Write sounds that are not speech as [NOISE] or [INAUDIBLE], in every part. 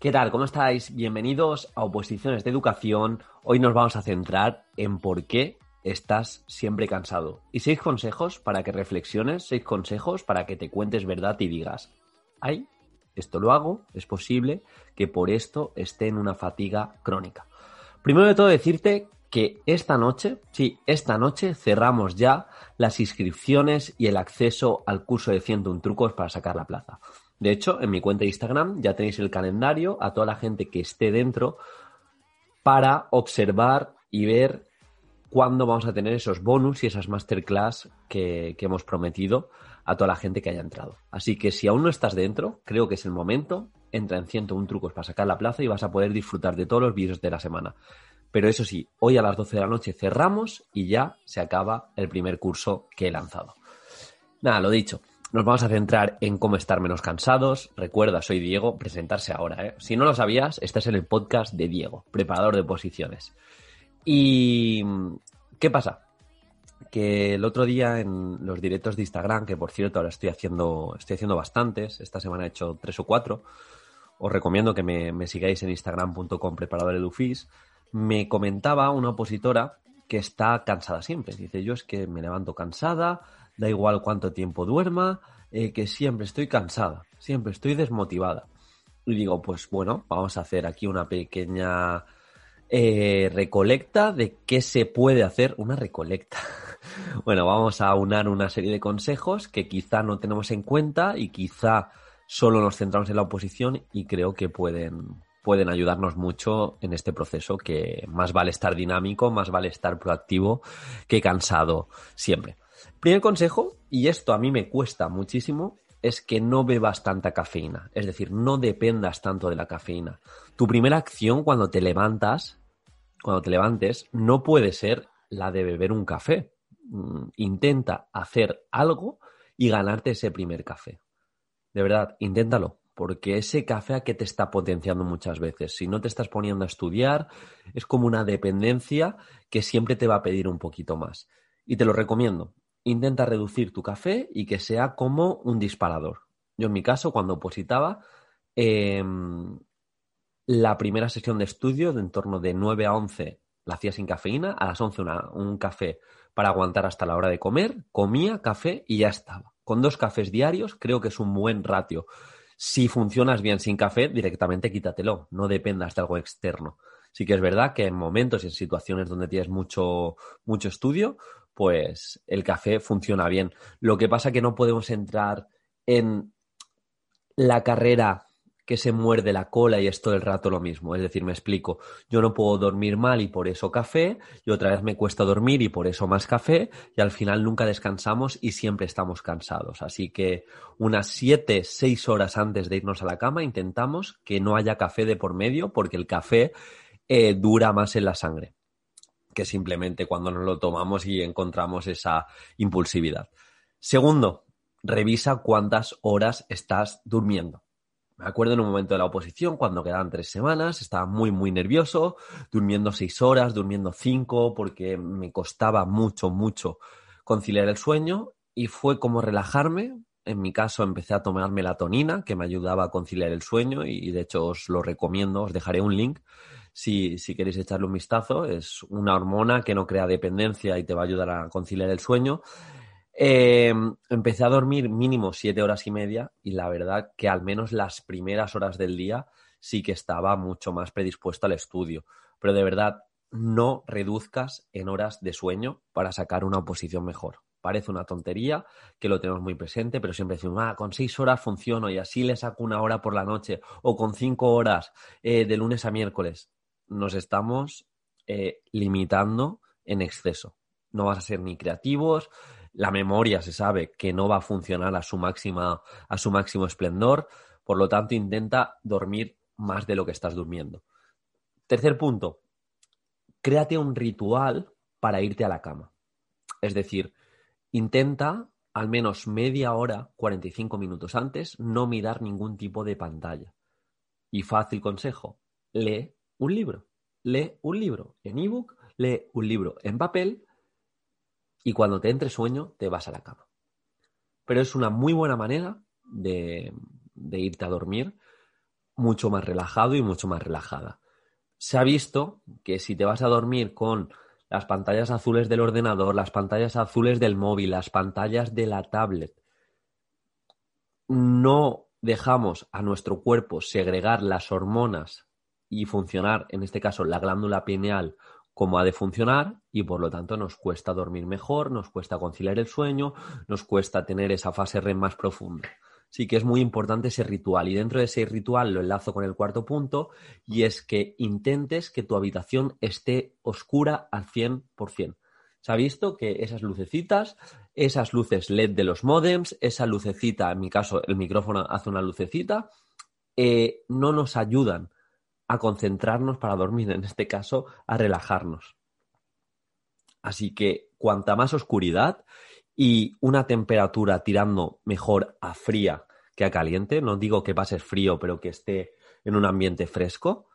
¿Qué tal? ¿Cómo estáis? Bienvenidos a Oposiciones de Educación. Hoy nos vamos a centrar en por qué estás siempre cansado. Y seis consejos para que reflexiones, seis consejos para que te cuentes verdad y digas, ay, esto lo hago, es posible que por esto esté en una fatiga crónica. Primero de todo decirte que esta noche, sí, esta noche cerramos ya las inscripciones y el acceso al curso de 101 trucos para sacar la plaza. De hecho, en mi cuenta de Instagram ya tenéis el calendario a toda la gente que esté dentro para observar y ver cuándo vamos a tener esos bonus y esas masterclass que, que, hemos prometido a toda la gente que haya entrado. Así que si aún no estás dentro, creo que es el momento. Entra en 101 trucos para sacar la plaza y vas a poder disfrutar de todos los vídeos de la semana. Pero eso sí, hoy a las 12 de la noche cerramos y ya se acaba el primer curso que he lanzado. Nada, lo dicho, nos vamos a centrar en cómo estar menos cansados. Recuerda, soy Diego, presentarse ahora. ¿eh? Si no lo sabías, estás en el podcast de Diego, preparador de posiciones. Y ¿qué pasa? Que el otro día en los directos de Instagram, que por cierto ahora estoy haciendo, estoy haciendo bastantes, esta semana he hecho tres o cuatro, os recomiendo que me, sigáis en instagram.com preparador me comentaba una opositora que está cansada siempre. Dice, yo es que me levanto cansada, da igual cuánto tiempo duerma, eh, que siempre estoy cansada, siempre estoy desmotivada. Y digo, pues bueno, vamos a hacer aquí una pequeña eh, recolecta de qué se puede hacer. Una recolecta. [LAUGHS] bueno, vamos a unar una serie de consejos que quizá no tenemos en cuenta y quizá solo nos centramos en la oposición y creo que pueden, pueden ayudarnos mucho en este proceso que más vale estar dinámico, más vale estar proactivo que cansado siempre. Primer consejo, y esto a mí me cuesta muchísimo, es que no bebas tanta cafeína. Es decir, no dependas tanto de la cafeína. Tu primera acción cuando te levantas, cuando te levantes, no puede ser la de beber un café. Mm, intenta hacer algo y ganarte ese primer café. De verdad, inténtalo, porque ese café a que te está potenciando muchas veces. Si no te estás poniendo a estudiar, es como una dependencia que siempre te va a pedir un poquito más. Y te lo recomiendo intenta reducir tu café y que sea como un disparador. Yo en mi caso, cuando opositaba, em, la primera sesión de estudio de en torno de 9 a 11 la hacía sin cafeína, a las 11 un café para aguantar hasta la hora de comer, comía café y ya estaba. Con dos cafés diarios creo que es un buen ratio. Si funcionas bien sin café, directamente quítatelo, no dependas de algo externo. Sí que es verdad que en momentos y en situaciones donde tienes mucho, mucho estudio, pues el café funciona bien. Lo que pasa que no podemos entrar en la carrera que se muerde la cola y es todo el rato lo mismo. Es decir, me explico, yo no puedo dormir mal y por eso café, y otra vez me cuesta dormir y por eso más café, y al final nunca descansamos y siempre estamos cansados. Así que unas siete, seis horas antes de irnos a la cama intentamos que no haya café de por medio porque el café eh, dura más en la sangre que simplemente cuando nos lo tomamos y encontramos esa impulsividad. Segundo, revisa cuántas horas estás durmiendo. Me acuerdo en un momento de la oposición, cuando quedaban tres semanas, estaba muy, muy nervioso, durmiendo seis horas, durmiendo cinco, porque me costaba mucho, mucho conciliar el sueño y fue como relajarme. En mi caso empecé a tomar melatonina, que me ayudaba a conciliar el sueño y de hecho os lo recomiendo, os dejaré un link si, si queréis echarle un vistazo. Es una hormona que no crea dependencia y te va a ayudar a conciliar el sueño. Eh, empecé a dormir mínimo siete horas y media y la verdad que al menos las primeras horas del día sí que estaba mucho más predispuesto al estudio. Pero de verdad, no reduzcas en horas de sueño para sacar una oposición mejor. Parece una tontería que lo tenemos muy presente, pero siempre decimos, ah, con seis horas funciono y así le saco una hora por la noche o con cinco horas eh, de lunes a miércoles nos estamos eh, limitando en exceso. No vas a ser ni creativos, la memoria se sabe que no va a funcionar a su, máxima, a su máximo esplendor, por lo tanto intenta dormir más de lo que estás durmiendo. Tercer punto, créate un ritual para irte a la cama. Es decir, intenta al menos media hora, 45 minutos antes, no mirar ningún tipo de pantalla. Y fácil consejo, lee un libro. Lee un libro en ebook, lee un libro en papel y cuando te entre sueño te vas a la cama. Pero es una muy buena manera de, de irte a dormir mucho más relajado y mucho más relajada. Se ha visto que si te vas a dormir con las pantallas azules del ordenador, las pantallas azules del móvil, las pantallas de la tablet, no dejamos a nuestro cuerpo segregar las hormonas y funcionar, en este caso, la glándula pineal como ha de funcionar y por lo tanto nos cuesta dormir mejor, nos cuesta conciliar el sueño, nos cuesta tener esa fase REM más profunda sí que es muy importante ese ritual. Y dentro de ese ritual lo enlazo con el cuarto punto, y es que intentes que tu habitación esté oscura al 100%. Se ha visto que esas lucecitas, esas luces LED de los modems, esa lucecita, en mi caso el micrófono hace una lucecita, eh, no nos ayudan a concentrarnos para dormir, en este caso, a relajarnos. Así que cuanta más oscuridad y una temperatura tirando mejor a fría que a caliente, no digo que pases frío, pero que esté en un ambiente fresco,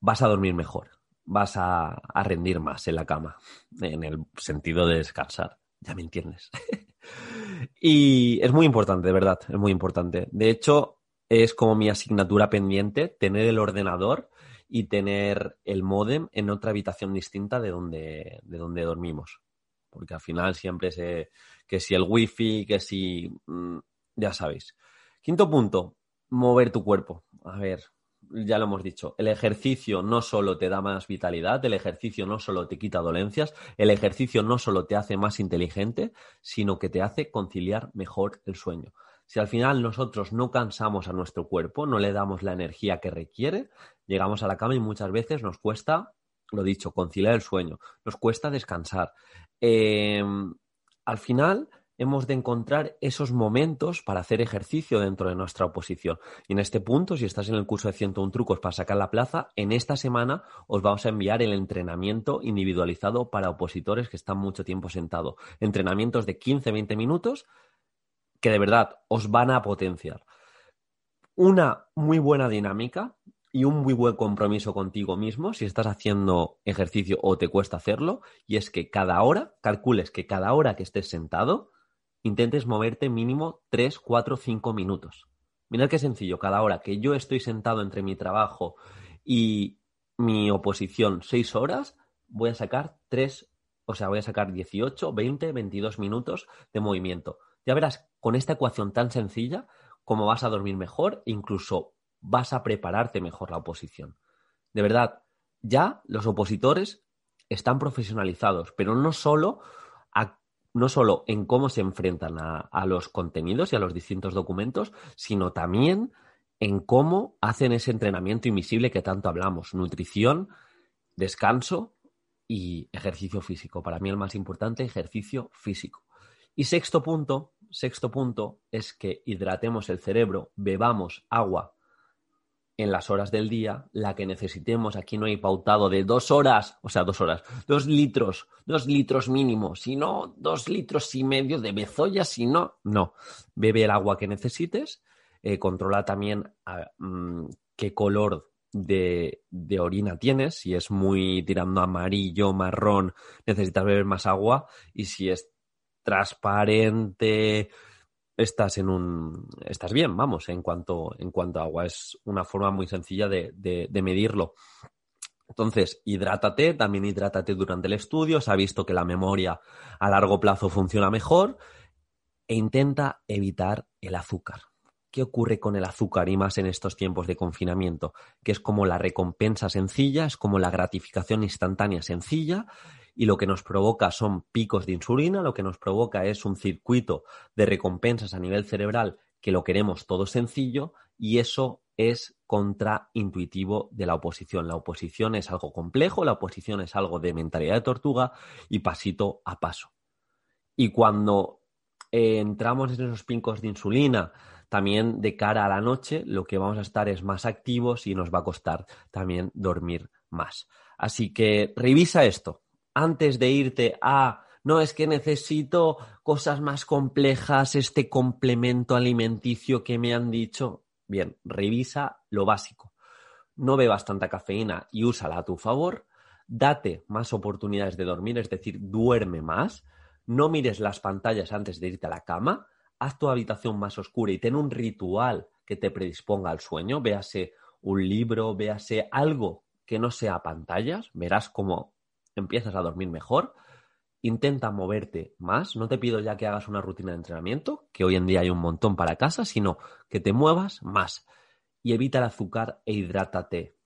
vas a dormir mejor, vas a, rendir más en la cama, en el sentido de descansar, ya me entiendes. [LAUGHS] y es muy importante, de verdad, es muy importante. De hecho, es como mi asignatura pendiente tener el ordenador y tener el modem en otra habitación distinta de donde, de donde dormimos. Porque al final siempre se, que si el wifi, que si, mm, ya sabéis. Quinto punto, mover tu cuerpo. A ver, ya lo hemos dicho, el ejercicio no solo te da más vitalidad, el ejercicio no solo te quita dolencias, el ejercicio no solo te hace más inteligente, sino que te hace conciliar mejor el sueño. Si al final nosotros no cansamos a nuestro cuerpo, no le damos la energía que requiere, llegamos a la cama y muchas veces nos cuesta, lo dicho, conciliar el sueño, nos cuesta descansar. Eh, al final hemos de encontrar esos momentos para hacer ejercicio dentro de nuestra oposición. Y en este punto, si estás en el curso de 101 trucos para sacar la plaza, en esta semana os vamos a enviar el entrenamiento individualizado para opositores que están mucho tiempo sentados. Entrenamientos de 15-20 minutos que de verdad os van a potenciar. Una muy buena dinámica y un muy buen compromiso contigo mismo si estás haciendo ejercicio o te cuesta hacerlo, y es que cada hora, calcules que cada hora que estés sentado, intentes moverte mínimo 3, 4, 5 minutos. Mirad qué sencillo, cada hora que yo estoy sentado entre mi trabajo y mi oposición 6 horas, voy a sacar 3, o sea, voy a sacar 18, 20, 22 minutos de movimiento. Ya verás, con esta ecuación tan sencilla, cómo vas a dormir mejor, incluso vas a prepararte mejor la oposición. De verdad, ya los opositores están profesionalizados, pero no solo, no solo en cómo se enfrentan a, a los contenidos y a los distintos documentos, sino también en cómo hacen ese entrenamiento invisible que tanto hablamos, nutrición, descanso y ejercicio físico. Para mí el más importante, ejercicio físico. Y sexto punto, sexto punto es que hidratemos el cerebro, bebamos agua en las horas del día, la que necesitemos. Aquí no hay pautado de dos horas, o sea, dos horas, dos litros, dos litros mínimo, si no, dos litros y medio de bezoya, si no, no. Bebe el agua que necesites, eh, controla también ah, mm, qué color de, de, orina tienes, si es muy tirando amarillo, marrón, necesitas beber más agua, y si es transparente, estás en un estás bien, vamos, en cuanto, en cuanto a agua. Es una forma muy sencilla de, de, medirlo. Entonces, hidrátate, también hidrátate durante el estudio. Se ha visto que la memoria a largo plazo funciona mejor. E intenta evitar el azúcar. ¿Qué ocurre con el azúcar y más en estos tiempos de confinamiento? Que es como la recompensa sencilla, es como la gratificación instantánea sencilla y lo que nos provoca son picos de insulina, lo que nos provoca es un circuito de recompensas a nivel cerebral que lo queremos todo sencillo y eso es contraintuitivo de la oposición. La oposición es algo complejo, la oposición es algo de mentalidad de tortuga y pasito a paso. Y cuando eh, entramos en esos picos de insulina, también de cara a la noche, lo que vamos a estar es más activos y nos va a costar también dormir más. Así que revisa esto, antes de irte a, no, es que necesito cosas más complejas, este complemento alimenticio que me han dicho. Bien, revisa lo básico. No bebas tanta cafeína y úsala a tu favor. Date más oportunidades de dormir, es decir, duerme más. no mires las pantallas antes de irte a la cama, haz tu habitación más oscura y ten un ritual que te predisponga al sueño, véase un libro, véase algo que no sea pantallas, verás cómo empiezas a dormir mejor. Intenta moverte más, no te pido ya que hagas una rutina de entrenamiento, que hoy en día hay un montón para casa, sino que te muevas más y evita el azúcar e hidrátate.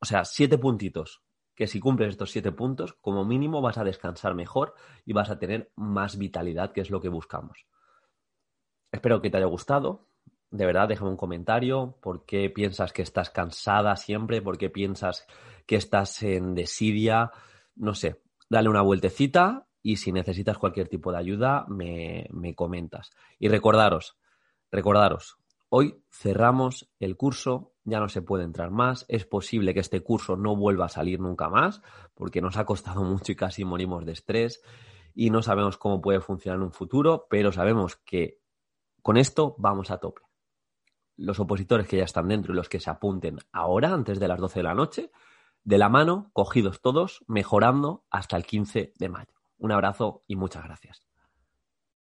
O sea, siete puntitos, que si cumples estos siete puntos, como mínimo vas a descansar mejor y vas a tener más vitalidad, que es lo que buscamos. Espero que te haya gustado. De verdad, déjame un comentario. ¿Por qué piensas que estás cansada siempre? ¿Por qué piensas que estás en desidia? No sé, dale una vueltecita y si necesitas cualquier tipo de ayuda, me, me comentas. Y recordaros, recordaros, hoy cerramos el curso ya no se puede entrar más. Es posible que este curso no vuelva a salir nunca más, porque nos ha costado [LAUGHS] mucho y casi morimos de estrés y no sabemos cómo puede funcionar en un futuro, pero sabemos que con esto vamos a tope. Los opositores que ya están dentro y los que se apunten ahora, antes de las 12 de la noche, de la mano, cogidos todos, mejorando hasta el 15 de mayo. Un abrazo y muchas gracias.